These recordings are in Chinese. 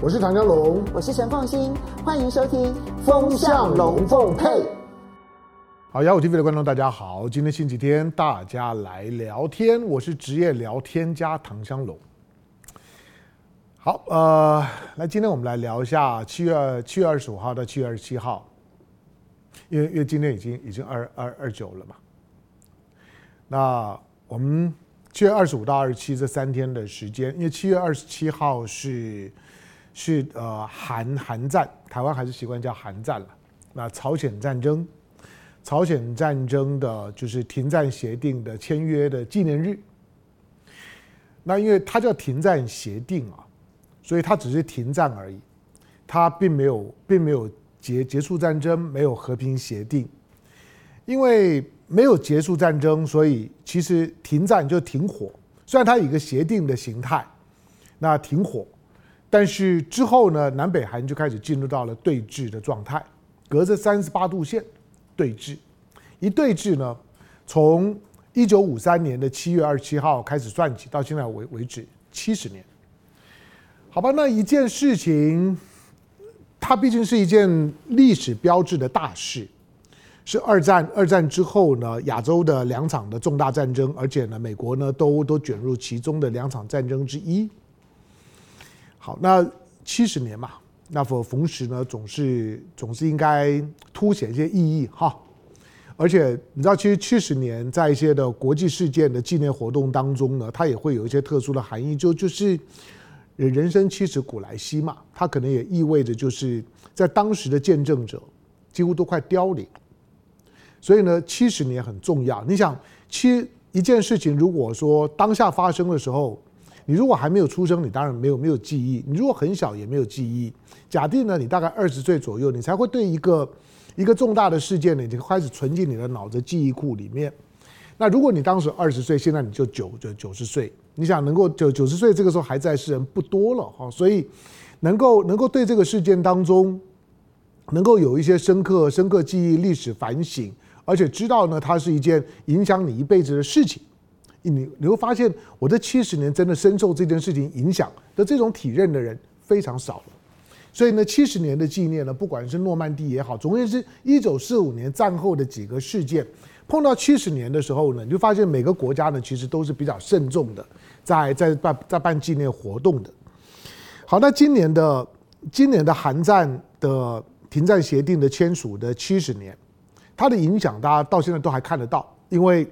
我是唐江龙，我是陈凤新，欢迎收听《风向龙凤配》。好，幺五 TV 的观众大家好，今天星期天，大家来聊天，我是职业聊天家唐香龙。好，呃，来，今天我们来聊一下七月七月二十五号到七月二十七号，因为因为今天已经已经二二二九了嘛。那我们七月二十五到二十七这三天的时间，因为七月二十七号是是呃韩韩战，台湾还是习惯叫韩战了。那朝鲜战争，朝鲜战争的就是停战协定的签约的纪念日。那因为它叫停战协定啊。所以它只是停战而已，它并没有并没有结结束战争，没有和平协定。因为没有结束战争，所以其实停战就停火。虽然它有一个协定的形态，那停火，但是之后呢，南北韩就开始进入到了对峙的状态，隔着三十八度线对峙。一对峙呢，从一九五三年的七月二十七号开始算起，到现在为为止七十年。好吧，那一件事情，它毕竟是一件历史标志的大事，是二战二战之后呢，亚洲的两场的重大战争，而且呢，美国呢都都卷入其中的两场战争之一。好，那七十年嘛，那逢逢时呢，总是总是应该凸显一些意义哈。而且你知道，其实七十年在一些的国际事件的纪念活动当中呢，它也会有一些特殊的含义，就就是。人生七十古来稀嘛，它可能也意味着就是在当时的见证者几乎都快凋零，所以呢，七十年很重要。你想，七一件事情，如果说当下发生的时候，你如果还没有出生，你当然没有没有记忆；你如果很小，也没有记忆。假定呢，你大概二十岁左右，你才会对一个一个重大的事件呢，已经开始存进你的脑子记忆库里面。那如果你当时二十岁，现在你就九就九十岁。你想能够九九十岁这个时候还在世人不多了哈，所以能够能够对这个事件当中能够有一些深刻深刻记忆、历史反省，而且知道呢，它是一件影响你一辈子的事情。你你会发现，我这七十年真的深受这件事情影响的这种体认的人非常少了。所以呢，七十年的纪念呢，不管是诺曼底也好，总而言之，一九四五年战后的几个事件，碰到七十年的时候呢，你就发现每个国家呢，其实都是比较慎重的。在在办在办纪念活动的，好，那今年的今年的韩战的停战协定的签署的七十年，它的影响大家到现在都还看得到，因为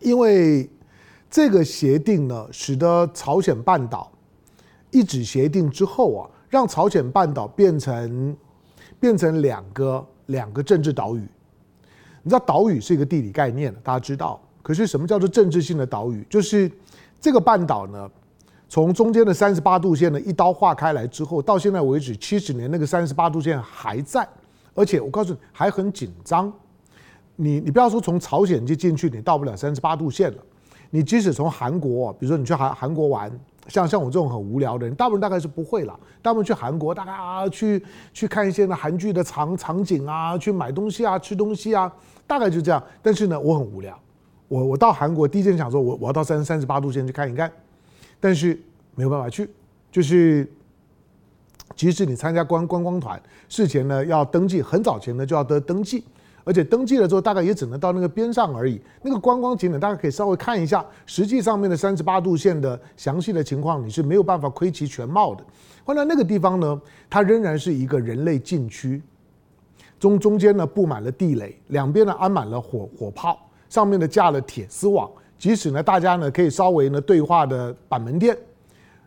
因为这个协定呢，使得朝鲜半岛一纸协定之后啊，让朝鲜半岛变成变成两个两个政治岛屿。你知道岛屿是一个地理概念，大家知道，可是什么叫做政治性的岛屿？就是。这个半岛呢，从中间的三十八度线呢一刀划开来之后，到现在为止七十年，那个三十八度线还在，而且我告诉你还很紧张。你你不要说从朝鲜就进去，你到不了三十八度线了。你即使从韩国，比如说你去韩韩国玩，像像我这种很无聊的人，大部分大概是不会了。大部分去韩国，大概啊去去看一些那韩剧的场场景啊，去买东西啊，吃东西啊，大概就这样。但是呢，我很无聊。我我到韩国第一件想说，我我要到三三十八度线去看一看，但是没有办法去，就是即使你参加观观光团，事前呢要登记，很早前呢就要得登记，而且登记了之后大概也只能到那个边上而已。那个观光景点大家可以稍微看一下，实际上面的三十八度线的详细的情况，你是没有办法窥其全貌的。后来那个地方呢，它仍然是一个人类禁区，中中间呢布满了地雷，两边呢安满了火火炮。上面呢架了铁丝网，即使呢大家呢可以稍微呢对话的板门店，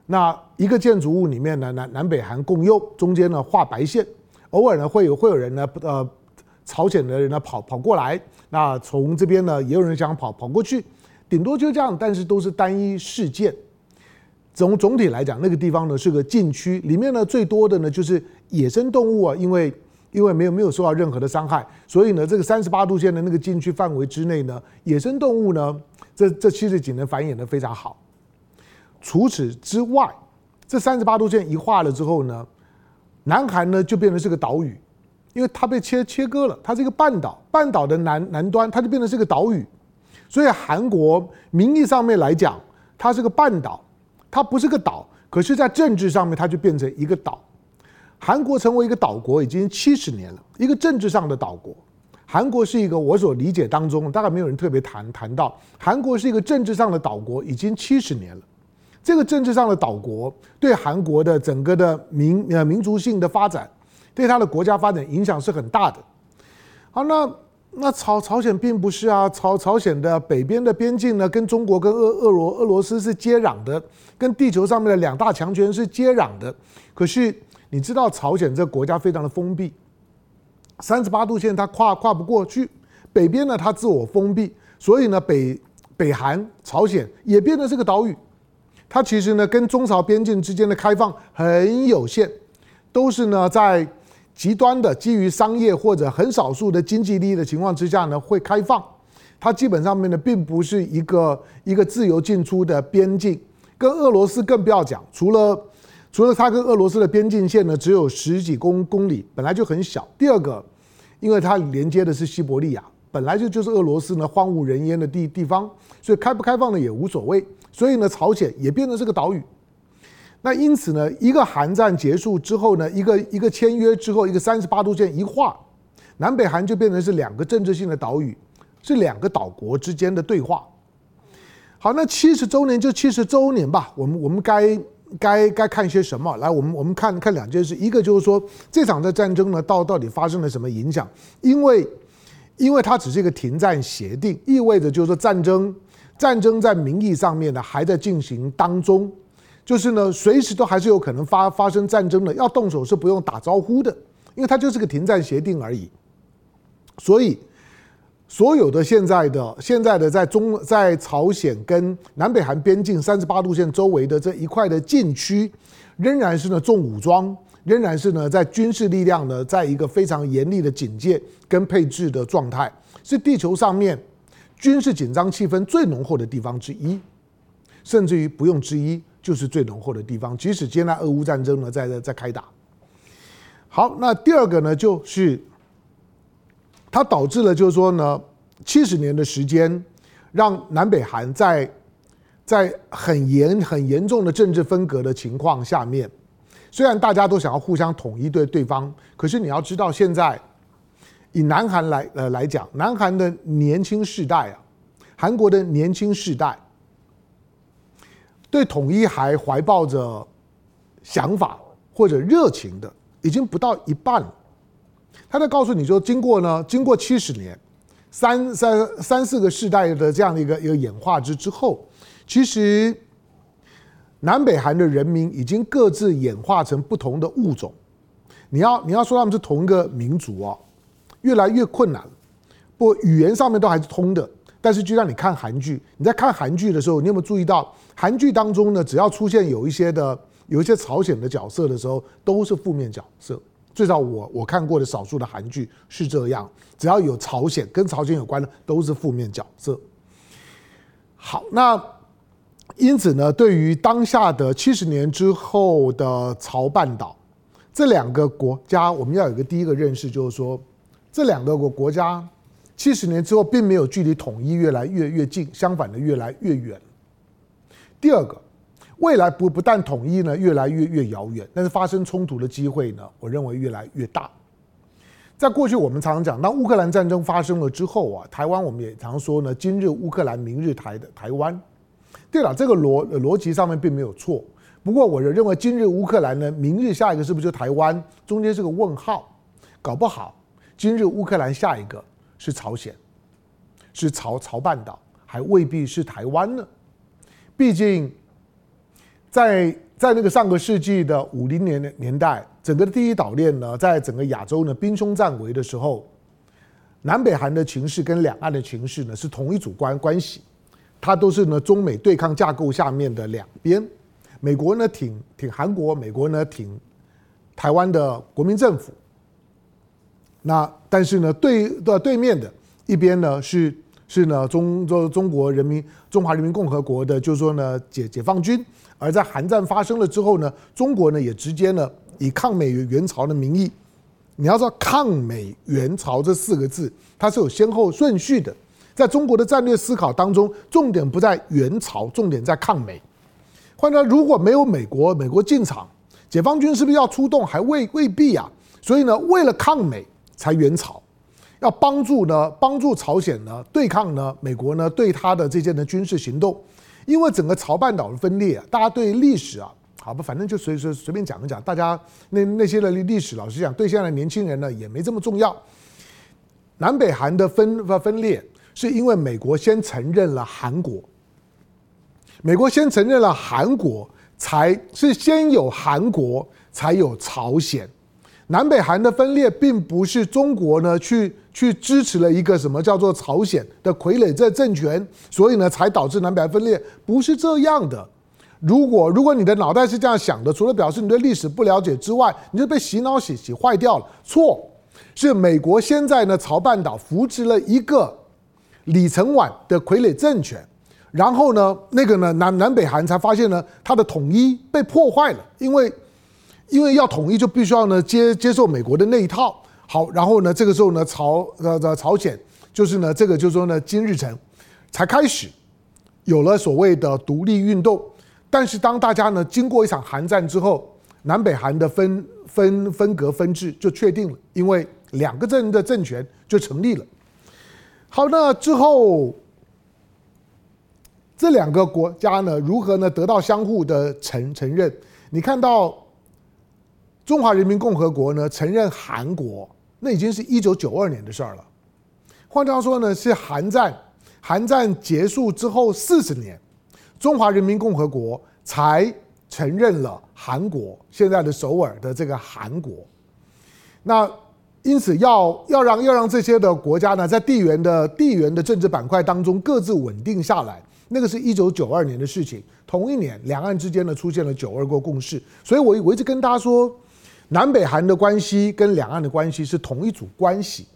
那一个建筑物里面呢南南北韩共用，中间呢画白线，偶尔呢会有会有人呢呃朝鲜的人呢跑跑过来，那从这边呢也有人想跑跑过去，顶多就这样，但是都是单一事件。总总体来讲，那个地方呢是个禁区，里面呢最多的呢就是野生动物啊，因为。因为没有没有受到任何的伤害，所以呢，这个三十八度线的那个禁区范围之内呢，野生动物呢，这这七十几年繁衍的非常好。除此之外，这三十八度线一画了之后呢，南韩呢就变成是个岛屿，因为它被切切割了，它是一个半岛，半岛的南南端它就变成是个岛屿，所以韩国名义上面来讲，它是个半岛，它不是个岛。可是，在政治上面，它就变成一个岛。韩国成为一个岛国已经七十年了，一个政治上的岛国。韩国是一个我所理解当中，大概没有人特别谈谈到，韩国是一个政治上的岛国，已经七十年了。这个政治上的岛国对韩国的整个的民呃民族性的发展，对它的国家发展影响是很大的。好，那那朝朝鲜并不是啊，朝朝鲜的北边的边境呢，跟中国跟俄俄罗俄罗斯是接壤的，跟地球上面的两大强权是接壤的。可是你知道朝鲜这个国家非常的封闭，三十八度线它跨跨不过去，北边呢它自我封闭，所以呢北北韩朝鲜也变成是个岛屿。它其实呢，跟中朝边境之间的开放很有限，都是呢在极端的基于商业或者很少数的经济利益的情况之下呢会开放。它基本上面呢并不是一个一个自由进出的边境，跟俄罗斯更不要讲，除了除了它跟俄罗斯的边境线呢只有十几公公里，本来就很小。第二个，因为它连接的是西伯利亚，本来就就是俄罗斯呢荒无人烟的地地方，所以开不开放呢也无所谓。所以呢，朝鲜也变成这个岛屿。那因此呢，一个韩战结束之后呢，一个一个签约之后，一个三十八度线一画，南北韩就变成是两个政治性的岛屿，是两个岛国之间的对话。好，那七十周年就七十周年吧，我们我们该该该看些什么？来，我们我们看看两件事，一个就是说这场的战争呢，到到底发生了什么影响？因为因为它只是一个停战协定，意味着就是说战争。战争在名义上面呢还在进行当中，就是呢随时都还是有可能发发生战争的，要动手是不用打招呼的，因为它就是个停战协定而已。所以所有的现在的现在的在中在朝鲜跟南北韩边境三十八度线周围的这一块的禁区，仍然是呢重武装，仍然是呢在军事力量呢在一个非常严厉的警戒跟配置的状态，是地球上面。军事紧张气氛最浓厚的地方之一，甚至于不用之一，就是最浓厚的地方。即使接下来俄乌战争呢，在在在开打。好，那第二个呢，就是它导致了，就是说呢，七十年的时间，让南北韩在在很严很严重的政治分隔的情况下面，虽然大家都想要互相统一对对方，可是你要知道现在。以南韩来呃来讲，南韩的年轻世代啊，韩国的年轻世代对统一还怀抱着想法或者热情的，已经不到一半了。他在告诉你说，经过呢，经过七十年，三三三四个世代的这样的一个一个演化之之后，其实南北韩的人民已经各自演化成不同的物种。你要你要说他们是同一个民族啊。越来越困难，不，语言上面都还是通的，但是就像你看韩剧，你在看韩剧的时候，你有没有注意到，韩剧当中呢，只要出现有一些的有一些朝鲜的角色的时候，都是负面角色。最少我我看过的少数的韩剧是这样，只要有朝鲜跟朝鲜有关的，都是负面角色。好，那因此呢，对于当下的七十年之后的朝半岛这两个国家，我们要有一个第一个认识，就是说。这两个国国家，七十年之后并没有距离统一越来越越近，相反的越来越远。第二个，未来不不但统一呢越来越越遥远，但是发生冲突的机会呢，我认为越来越大。在过去我们常常讲，当乌克兰战争发生了之后啊，台湾我们也常说呢，今日乌克兰，明日台的台湾。对了，这个逻逻辑上面并没有错。不过我认为今日乌克兰呢，明日下一个是不是就台湾？中间是个问号，搞不好。今日乌克兰，下一个是朝鲜，是朝朝半岛，还未必是台湾呢。毕竟在，在那个上个世纪的五零年年代，整个的第一岛链呢，在整个亚洲呢兵凶战危的时候，南北韩的情势跟两岸的情势呢是同一组关关系，它都是呢中美对抗架构下面的两边，美国呢挺挺韩国，美国呢挺台湾的国民政府。那但是呢，对的对面的一边呢是是呢中中中国人民中华人民共和国的，就是说呢解解放军。而在韩战发生了之后呢，中国呢也直接呢以抗美援朝的名义，你要知道抗美援朝这四个字，它是有先后顺序的。在中国的战略思考当中，重点不在援朝，重点在抗美。换到如果没有美国，美国进场，解放军是不是要出动？还未未必啊。所以呢，为了抗美才援朝，要帮助呢，帮助朝鲜呢对抗呢美国呢对他的这些的军事行动。因为整个朝半岛的分裂啊，大家对历史啊，好吧，反正就随随随便讲一讲。大家那那些的历史，老实讲，对现在的年轻人呢也没这么重要。南北韩的分分裂，是因为美国先承认了韩国，美国先承认了韩国，才是先有韩国，才有朝鲜。南北韩的分裂，并不是中国呢去去支持了一个什么叫做朝鲜的傀儡这政权，所以呢才导致南北分裂，不是这样的。如果如果你的脑袋是这样想的，除了表示你对历史不了解之外，你就被洗脑洗洗坏掉了。错，是美国现在呢朝半岛扶植了一个李承晚的傀儡政权，然后呢那个呢南南北韩才发现呢它的统一被破坏了，因为。因为要统一，就必须要呢接接受美国的那一套。好，然后呢，这个时候呢，朝呃呃朝鲜就是呢，这个就是说呢，金日成才开始有了所谓的独立运动。但是当大家呢经过一场韩战之后，南北韩的分分分隔分治就确定了，因为两个政的政权就成立了。好，那之后这两个国家呢如何呢得到相互的承承认？你看到。中华人民共和国呢承认韩国，那已经是一九九二年的事儿了。换句话说呢，是韩战，韩战结束之后四十年，中华人民共和国才承认了韩国，现在的首尔的这个韩国。那因此要要让要让这些的国家呢，在地缘的地缘的政治板块当中各自稳定下来，那个是一九九二年的事情。同一年，两岸之间呢出现了九二共共识，所以我我一直跟大家说。南北韩的关系跟两岸的关系是同一组关系，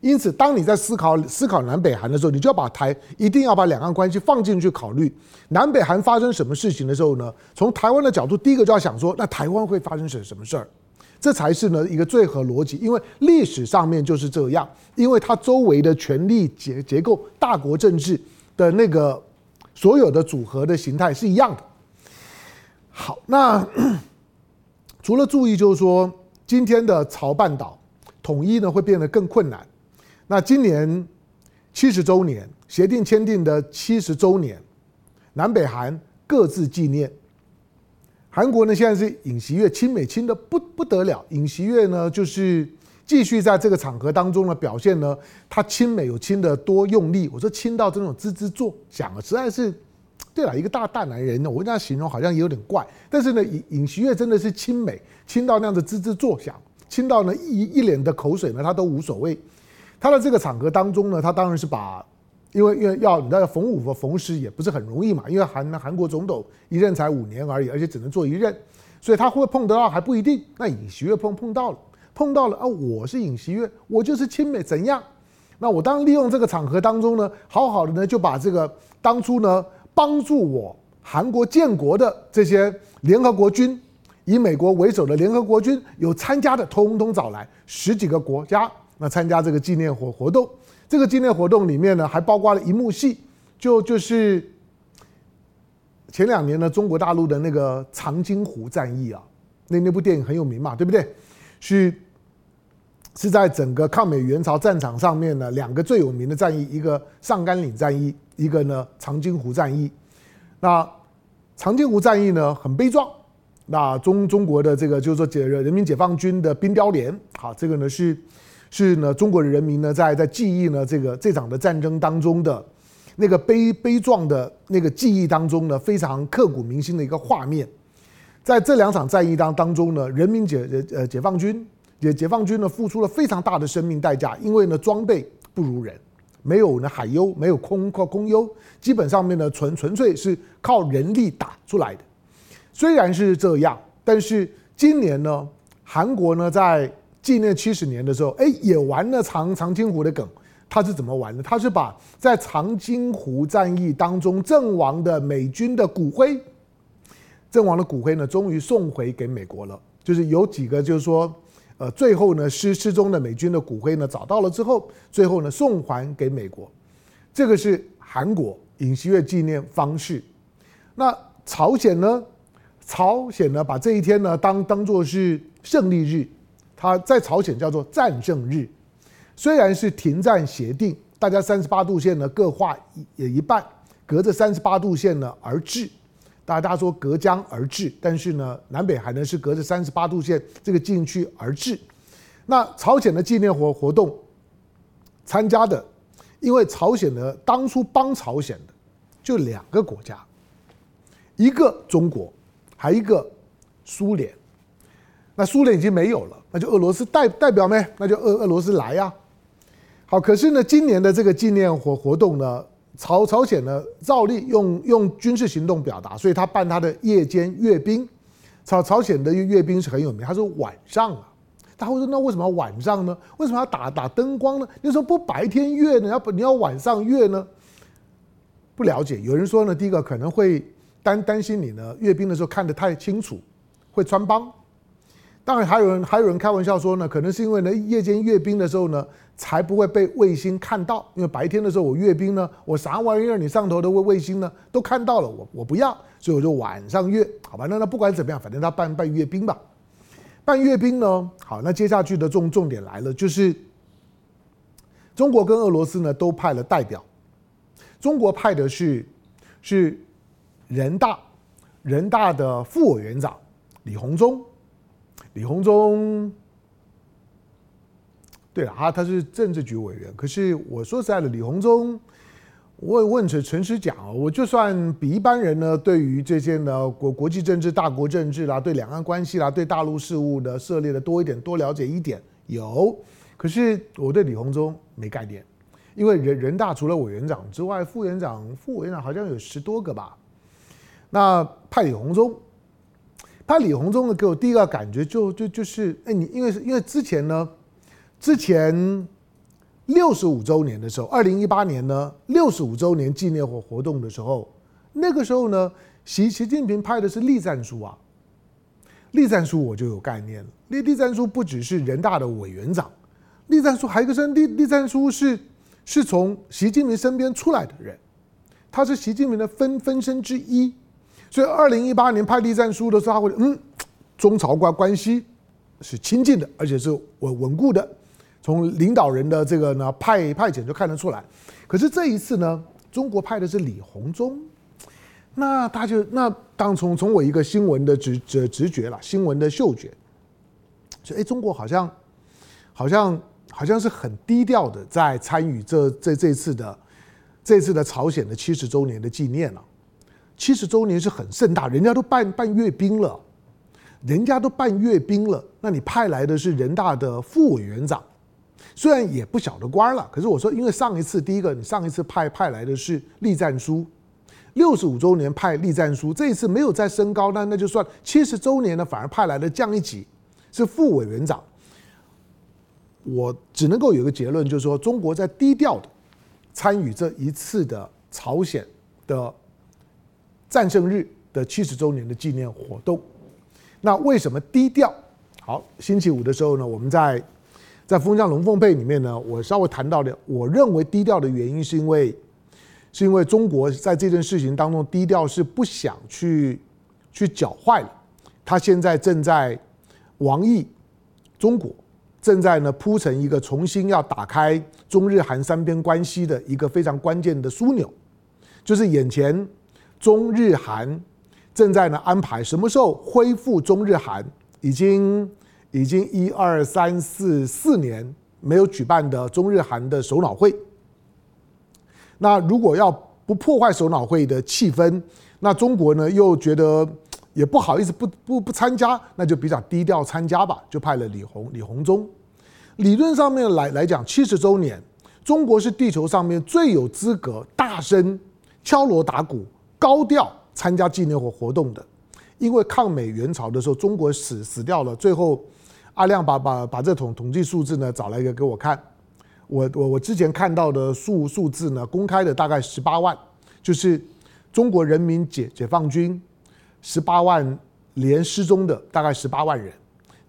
因此，当你在思考思考南北韩的时候，你就要把台一定要把两岸关系放进去考虑。南北韩发生什么事情的时候呢？从台湾的角度，第一个就要想说，那台湾会发生什什么事儿？这才是呢一个最合逻辑，因为历史上面就是这样，因为它周围的权力结结构、大国政治的那个所有的组合的形态是一样的。好，那。除了注意，就是说今天的朝半岛统一呢会变得更困难。那今年七十周年协定签订的七十周年，南北韩各自纪念。韩国呢现在是尹锡悦亲美亲的不不得了，尹锡悦呢就是继续在这个场合当中呢表现呢，他亲美有亲的多用力。我说亲到这种吱吱作响啊，实在是。对了，一个大大男人呢，我跟他形容好像也有点怪，但是呢，尹尹锡悦真的是亲美，亲到那样子吱吱作响，亲到呢一一脸的口水呢，他都无所谓。他的这个场合当中呢，他当然是把，因为因为要你知道逢五和逢十也不是很容易嘛，因为韩韩国总统一任才五年而已，而且只能做一任，所以他会碰得到还不一定。那尹锡悦碰碰到了，碰到了啊，我是尹锡悦，我就是亲美怎样？那我当利用这个场合当中呢，好好的呢就把这个当初呢。帮助我韩国建国的这些联合国军，以美国为首的联合国军有参加的，通通找来十几个国家，那参加这个纪念活活动。这个纪念活动里面呢，还包括了一幕戏，就就是前两年呢，中国大陆的那个长津湖战役啊，那那部电影很有名嘛，对不对？是是在整个抗美援朝战场上面呢，两个最有名的战役，一个上甘岭战役。一个呢，长津湖战役，那长津湖战役呢很悲壮，那中中国的这个就是说解人民解放军的冰雕连，好，这个呢是是呢中国人民呢在在记忆呢这个这场的战争当中的那个悲悲壮的那个记忆当中呢非常刻骨铭心的一个画面，在这两场战役当当中呢，人民解呃解放军解解放军呢付出了非常大的生命代价，因为呢装备不如人。没有呢海优，没有空靠空优，基本上面呢纯纯粹是靠人力打出来的。虽然是这样，但是今年呢，韩国呢在纪念七十年的时候，哎，也玩了长长津湖的梗。他是怎么玩的？他是把在长津湖战役当中阵亡的美军的骨灰，阵亡的骨灰呢，终于送回给美国了。就是有几个，就是说。呃，最后呢，失失踪的美军的骨灰呢，找到了之后，最后呢，送还给美国。这个是韩国尹锡悦纪念方式。那朝鲜呢，朝鲜呢把这一天呢当当做是胜利日，它在朝鲜叫做战胜日。虽然是停战协定，大家三十八度线呢各画一一半，隔着三十八度线呢而治。大家说隔江而治，但是呢南北韩呢是隔着三十八度线这个禁区而治。那朝鲜的纪念活活动参加的，因为朝鲜呢当初帮朝鲜的就两个国家，一个中国，还一个苏联。那苏联已经没有了，那就俄罗斯代代表没？那就俄俄罗斯来呀、好，可是呢，今年的这个纪念活活动呢，朝朝鲜呢照例用用军事行动表达，所以他办他的夜间阅兵。朝朝鲜的阅兵是很有名，他说晚上啊，他会说那为什么要晚上呢？为什么要打打灯光呢？你说不白天阅呢？要不你要晚上阅呢？不了解。有人说呢，第一个可能会担担心你呢阅兵的时候看得太清楚，会穿帮。当然还有人还有人开玩笑说呢，可能是因为呢夜间阅兵的时候呢。才不会被卫星看到，因为白天的时候我阅兵呢，我啥玩意儿你上头的卫卫星呢都看到了，我我不要，所以我就晚上阅，好吧？那那不管怎么样，反正他办办阅兵吧，办阅兵呢，好，那接下去的重重点来了，就是中国跟俄罗斯呢都派了代表，中国派的是是人大人大的副委员长李鸿忠，李鸿忠。对了，他是政治局委员。可是我说实在的，李鸿忠，我问诚诚实讲，我就算比一般人呢，对于这些呢国国际政治、大国政治啦，对两岸关系啦，对大陆事务的涉猎的多一点，多了解一点有。可是我对李鸿忠没概念，因为人人大除了委员长之外，副委员长、副委员长好像有十多个吧。那派李鸿忠，派李鸿忠呢，给我第一个感觉就就就是，哎，你因为因为之前呢。之前六十五周年的时候，二零一八年呢，六十五周年纪念活活动的时候，那个时候呢，习习近平派的是栗战书啊。栗战书我就有概念了，栗栗战书不只是人大的委员长，栗战书还有一个是栗栗战书是是从习近平身边出来的人，他是习近平的分分身之一，所以二零一八年派栗战书的时候，他会嗯，中朝关关系是亲近的，而且是稳稳固的。从领导人的这个呢派派遣就看得出来，可是这一次呢，中国派的是李鸿忠，那他就那当从从我一个新闻的直直直觉了，新闻的嗅觉，说哎，中国好像好像好像是很低调的在参与这这这次的这次的朝鲜的七十周年的纪念了，七十周年是很盛大，人家都办办阅兵了，人家都办阅兵了，那你派来的是人大的副委员长。虽然也不晓得官了，可是我说，因为上一次第一个，你上一次派派来的是栗战书，六十五周年派栗战书，这一次没有再升高，那那就算七十周年呢，反而派来的降一级，是副委员长。我只能够有一个结论，就是说中国在低调的参与这一次的朝鲜的战胜日的七十周年的纪念活动。那为什么低调？好，星期五的时候呢，我们在。在《风向龙凤配》里面呢，我稍微谈到的，我认为低调的原因是因为，是因为中国在这件事情当中低调是不想去去搅坏了。他现在正在王毅，中国正在呢铺成一个重新要打开中日韩三边关系的一个非常关键的枢纽，就是眼前中日韩正在呢安排什么时候恢复中日韩已经。已经一二三四四年没有举办的中日韩的首脑会，那如果要不破坏首脑会的气氛，那中国呢又觉得也不好意思不不不参加，那就比较低调参加吧，就派了李鸿李鸿忠。理论上面来来讲，七十周年，中国是地球上面最有资格大声敲锣打鼓、高调参加纪念活活动的，因为抗美援朝的时候，中国死死掉了，最后。阿亮把把把这统统计数字呢找来一个给我看，我我我之前看到的数数字呢公开的大概十八万，就是中国人民解解放军十八万连失踪的大概十八万人，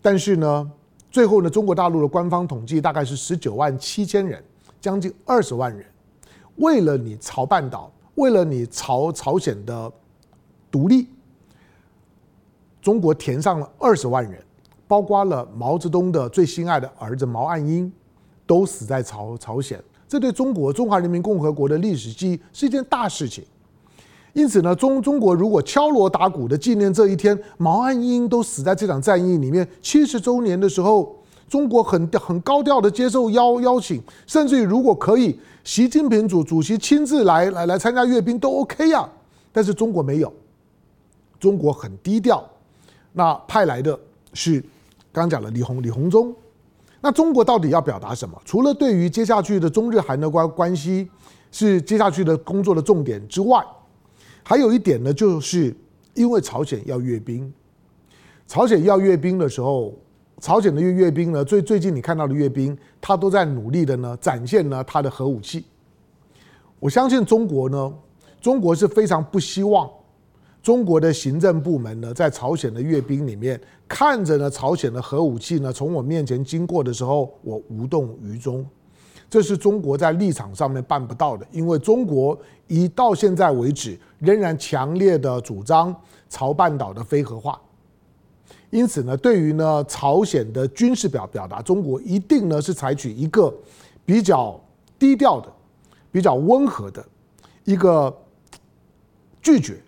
但是呢最后呢中国大陆的官方统计大概是十九万七千人，将近二十万人，为了你朝半岛，为了你朝朝鲜的独立，中国填上了二十万人，包括了毛泽东的最心爱的儿子毛岸英，都死在朝朝鲜。这对中国中华人民共和国的历史记忆是一件大事情。因此呢，中中国如果敲锣打鼓的纪念这一天，毛岸英都死在这场战役里面七十周年的时候，中国很很高调的接受邀邀请，甚至于如果可以，习近平主主席亲自来来来参加阅兵都 OK 呀、啊。但是中国没有，中国很低调。那派来的是刚刚讲了李鸿李鸿忠。那中国到底要表达什么？除了对于接下去的中日韩的关关系是接下去的工作的重点之外，还有一点呢，就是因为朝鲜要阅兵，朝鲜要阅兵的时候，朝鲜的阅阅兵呢，最最近你看到的阅兵，他都在努力的呢展现呢他的核武器。我相信中国呢，中国是非常不希望中国的行政部门呢在朝鲜的阅兵里面看着呢朝鲜的核武器呢从我面前经过的时候，我无动于衷。这是中国在立场上面办不到的，因为中国一到现在为止仍然强烈的主张朝半岛的非核化，因此呢，对于呢朝鲜的军事表表达，中国一定呢是采取一个比较低调的、比较温和的一个拒绝，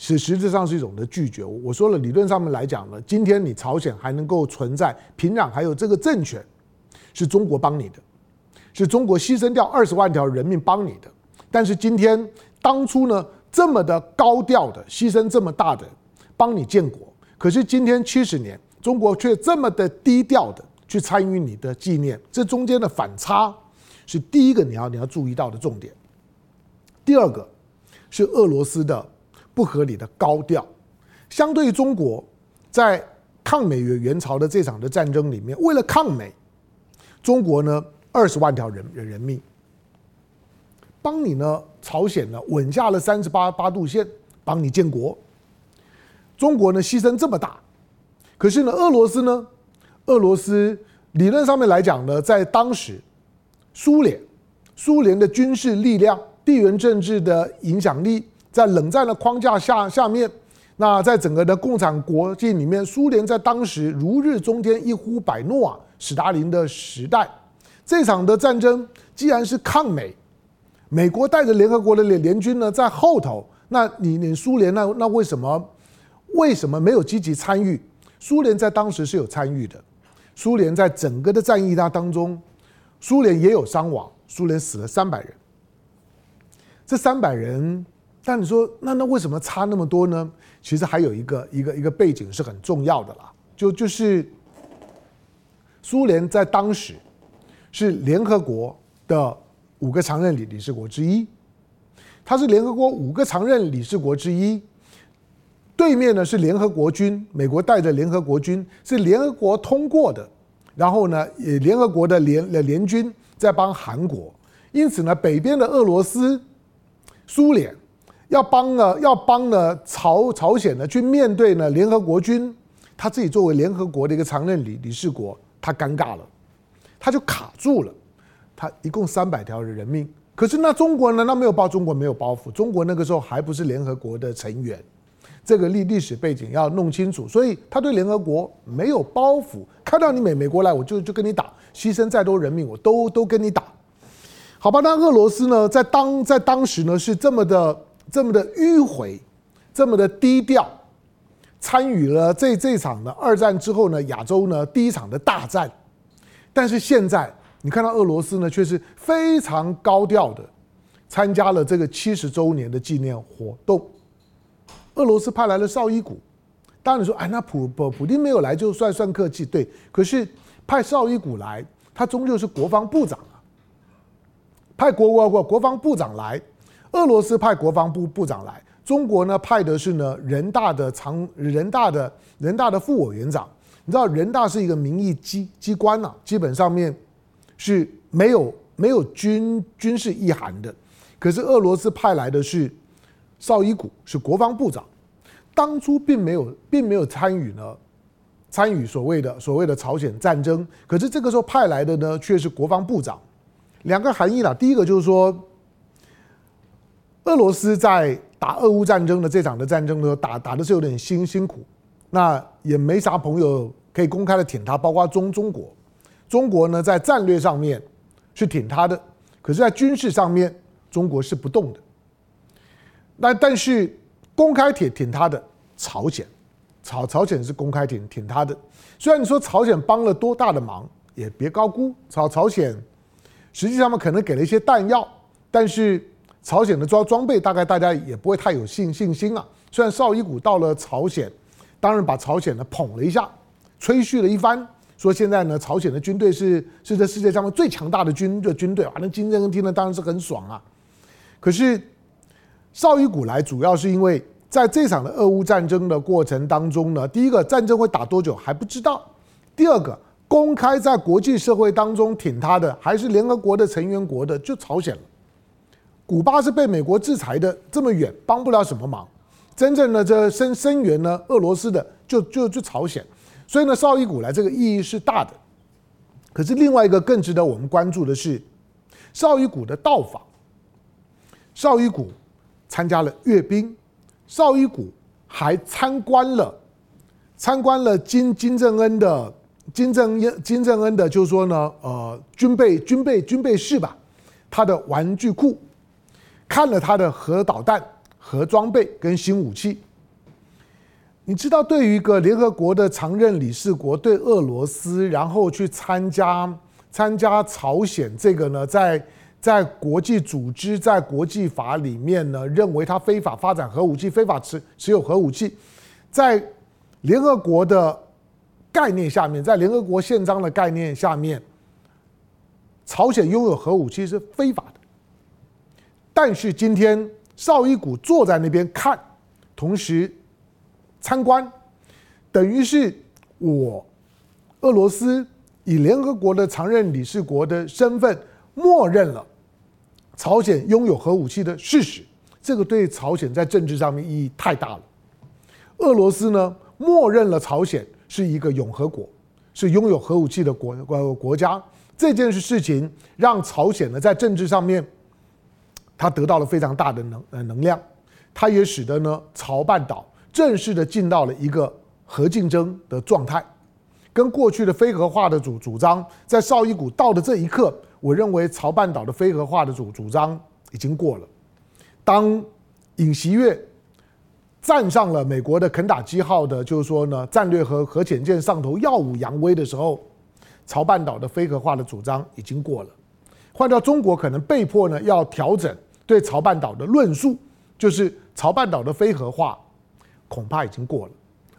是实质上是一种的拒绝。我说了，理论上面来讲呢，今天你朝鲜还能够存在，平壤还有这个政权，是中国帮你的。是中国牺牲掉二十万条人命帮你的，但是今天当初呢这么的高调的牺牲这么大的帮你建国，可是今天七十年中国却这么的低调的去参与你的纪念，这中间的反差是第一个你要你要注意到的重点。第二个是俄罗斯的不合理的高调，相对于中国在抗美援援朝的这场的战争里面，为了抗美，中国呢。二十万条人人人命，帮你呢？朝鲜呢稳下了三十八八度线，帮你建国。中国呢牺牲这么大，可是呢，俄罗斯呢？俄罗斯理论上面来讲呢，在当时，苏联，苏联的军事力量、地缘政治的影响力，在冷战的框架下下面，那在整个的共产国际里面，苏联在当时如日中天，一呼百诺啊，史达林的时代。这场的战争既然是抗美，美国带着联合国的联联军呢在后头，那你你苏联那那为什么为什么没有积极参与？苏联在当时是有参与的，苏联在整个的战役当当中，苏联也有伤亡，苏联死了三百人。这三百人，但你说那那为什么差那么多呢？其实还有一个一个一个背景是很重要的啦，就就是苏联在当时。是联合国的五个常任理理事国之一，它是联合国五个常任理事国之一。对面呢是联合国军，美国带着联合国军是联合国通过的，然后呢，也联合国的联联军在帮韩国，因此呢，北边的俄罗斯、苏联要帮呢要帮呢朝朝鲜呢去面对呢联合国军，他自己作为联合国的一个常任理理事国，他尴尬了。他就卡住了，他一共三百条的人命，可是那中国呢？那没有包，中国没有包袱，中国那个时候还不是联合国的成员，这个历历史背景要弄清楚，所以他对联合国没有包袱，看到你美美国来，我就就跟你打，牺牲再多人命我都都跟你打，好吧？那俄罗斯呢，在当在当时呢是这么的这么的迂回，这么的低调，参与了这这场的二战之后呢，亚洲呢第一场的大战。但是现在你看到俄罗斯呢，却是非常高调的参加了这个七十周年的纪念活动。俄罗斯派来了绍伊古，当然你说，哎，那普普普丁没有来就算算客气，对。可是派绍伊古来，他终究是国防部长啊。派国国国国防部长来，俄罗斯派国防部部长来，中国呢派的是呢人大的常人大的人大的副委员长。你知道人大是一个民意机机关呐，基本上面是没有没有军军事意涵的。可是俄罗斯派来的是绍伊古，是国防部长，当初并没有并没有参与呢，参与所谓的所谓的朝鲜战争。可是这个时候派来的呢，却是国防部长。两个含义啦，第一个就是说，俄罗斯在打俄乌战争的这场的战争呢，打打的是有点辛辛苦，那也没啥朋友可以公开的挺他，包括中中国，中国呢在战略上面是挺他的，可是，在军事上面中国是不动的。那但是公开挺挺他的朝鲜，朝朝鲜是公开挺挺他的。虽然你说朝鲜帮了多大的忙，也别高估朝朝鲜，实际上面可能给了一些弹药，但是。朝鲜的装装备大概大家也不会太有信信心啊。虽然绍伊古到了朝鲜，当然把朝鲜呢捧了一下，吹嘘了一番，说现在呢朝鲜的军队是是这世界上面最强大的军的军队，反正金正恩听了当然是很爽啊。可是绍伊古来主要是因为在这场的俄乌战争的过程当中呢，第一个战争会打多久还不知道，第二个公开在国际社会当中挺他的还是联合国的成员国的就朝鲜了。古巴是被美国制裁的，这么远帮不了什么忙。真正的这声声援呢，俄罗斯的就就就朝鲜，所以呢，绍伊古来这个意义是大的。可是另外一个更值得我们关注的是，绍伊古的到访。绍伊古参加了阅兵，绍伊古还参观了参观了金金正恩的金正恩金正恩的，就是说呢，呃，军备军备军备室吧，他的玩具库。看了他的核导弹、核装备跟新武器，你知道，对于一个联合国的常任理事国对俄罗斯，然后去参加参加朝鲜这个呢，在在国际组织、在国际法里面呢，认为他非法发展核武器、非法持持有核武器，在联合国的概念下面，在联合国宪章的概念下面，朝鲜拥有核武器是非法的。但是今天绍伊古坐在那边看，同时参观，等于是我俄罗斯以联合国的常任理事国的身份，默认了朝鲜拥有核武器的事实。这个对朝鲜在政治上面意义太大了。俄罗斯呢，默认了朝鲜是一个永和国，是拥有核武器的国国国家。这件事情让朝鲜呢，在政治上面。他得到了非常大的能呃能量，他也使得呢朝半岛正式的进到了一个核竞争的状态，跟过去的非核化的主主张，在绍伊古到的这一刻，我认为朝半岛的非核化的主主张已经过了。当尹锡悦站上了美国的肯塔基号的，就是说呢战略核核潜舰上头耀武扬威的时候，朝半岛的非核化的主张已经过了。换到中国，可能被迫呢要调整。对朝半岛的论述，就是朝半岛的非核化，恐怕已经过了。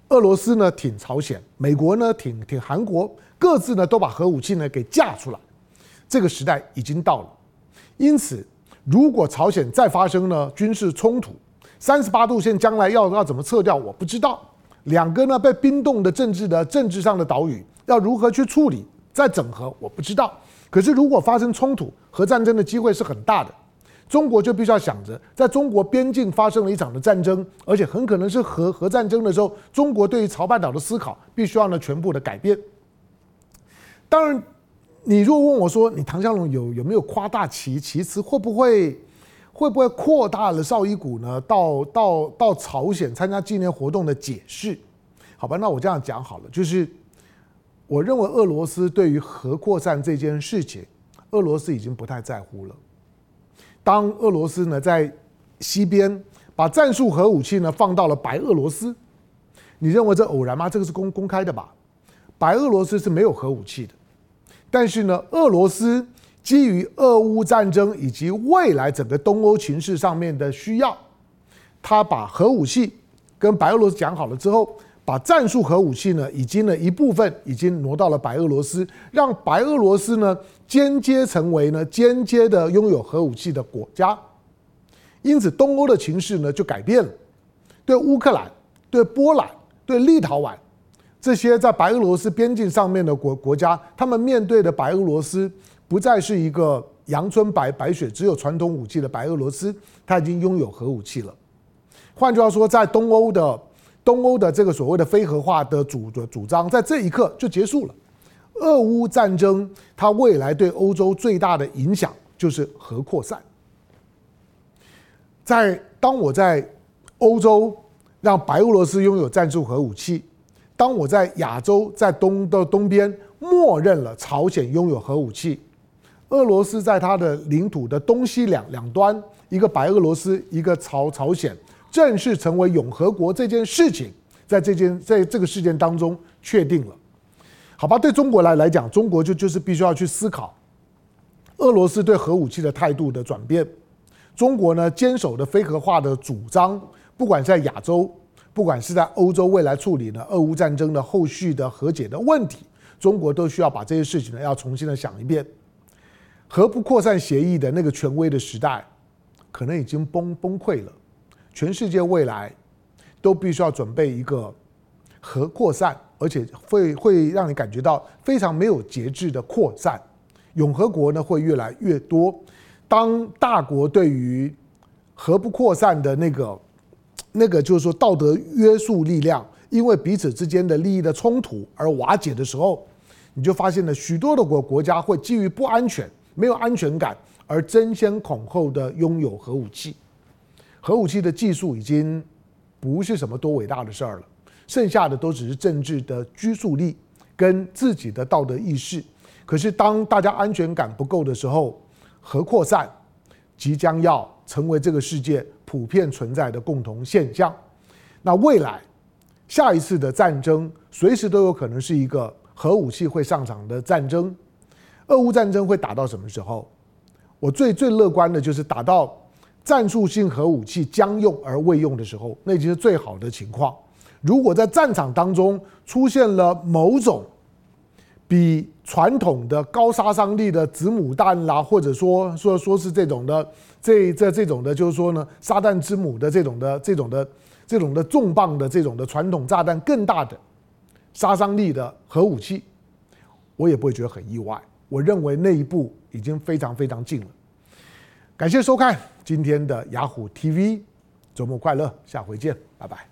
俄罗斯呢挺朝鲜，美国呢挺挺韩国，各自呢都把核武器呢给架出来，这个时代已经到了。因此，如果朝鲜再发生呢军事冲突，三十八度线将来要要怎么撤掉，我不知道。两个呢被冰冻的政治的政治上的岛屿要如何去处理，再整合，我不知道。可是如果发生冲突，核战争的机会是很大的。中国就必须要想着，在中国边境发生了一场的战争，而且很可能是核核战争的时候，中国对于朝半岛的思考必须要呢全部的改变。当然，你如果问我说，你唐湘龙有有没有夸大其其词，会不会会不会扩大了绍伊古呢？到到到朝鲜参加纪念活动的解释？好吧，那我这样讲好了，就是我认为俄罗斯对于核扩散这件事情，俄罗斯已经不太在乎了。当俄罗斯呢在西边把战术核武器呢放到了白俄罗斯，你认为这偶然吗？这个是公公开的吧？白俄罗斯是没有核武器的，但是呢，俄罗斯基于俄乌战争以及未来整个东欧情势上面的需要，他把核武器跟白俄罗斯讲好了之后。把战术核武器呢，已经呢一部分已经挪到了白俄罗斯，让白俄罗斯呢间接成为呢间接的拥有核武器的国家，因此东欧的情势呢就改变了，对乌克兰、对波兰、对立陶宛这些在白俄罗斯边境上面的国国家，他们面对的白俄罗斯不再是一个阳春白白雪只有传统武器的白俄罗斯，他已经拥有核武器了。换句话说，在东欧的。东欧的这个所谓的非核化的主的主张，在这一刻就结束了。俄乌战争，它未来对欧洲最大的影响就是核扩散。在当我在欧洲让白俄罗斯拥有战术核武器，当我在亚洲在东的东边默认了朝鲜拥有核武器，俄罗斯在它的领土的东西两两端，一个白俄罗斯，一个朝朝鲜，正式成为永和国这件事情，在这件在这个事件当中确定了。好吧，对中国来来讲，中国就就是必须要去思考俄罗斯对核武器的态度的转变。中国呢，坚守的非核化的主张，不管是在亚洲，不管是在欧洲，未来处理呢俄乌战争的后续的和解的问题，中国都需要把这些事情呢要重新的想一遍。核不扩散协议的那个权威的时代，可能已经崩崩溃了。全世界未来都必须要准备一个核扩散，而且会会让你感觉到非常没有节制的扩散。永和国呢会越来越多。当大国对于核不扩散的那个、那个，就是说道德约束力量，因为彼此之间的利益的冲突而瓦解的时候，你就发现了许多的国国家会基于不安全、没有安全感而争先恐后的拥有核武器。核武器的技术已经不是什么多伟大的事儿了，剩下的都只是政治的拘束力跟自己的道德意识。可是当大家安全感不够的时候，核扩散即将要成为这个世界普遍存在的共同现象。那未来下一次的战争，随时都有可能是一个核武器会上场的战争。俄乌战争会打到什么时候？我最最乐观的就是打到战术性核武器将用而未用的时候，那已经是最好的情况。如果在战场当中出现了某种比传统的高杀伤力的子母弹啦，或者说说说是这种的，这这这种的，就是说呢，撒旦之母的这种的这种的这种的重磅的这种的传统炸弹更大的杀伤力的核武器，我也不会觉得很意外。我认为那一步已经非常非常近了。感谢收看今天的雅虎 TV，周末快乐，下回见，拜拜。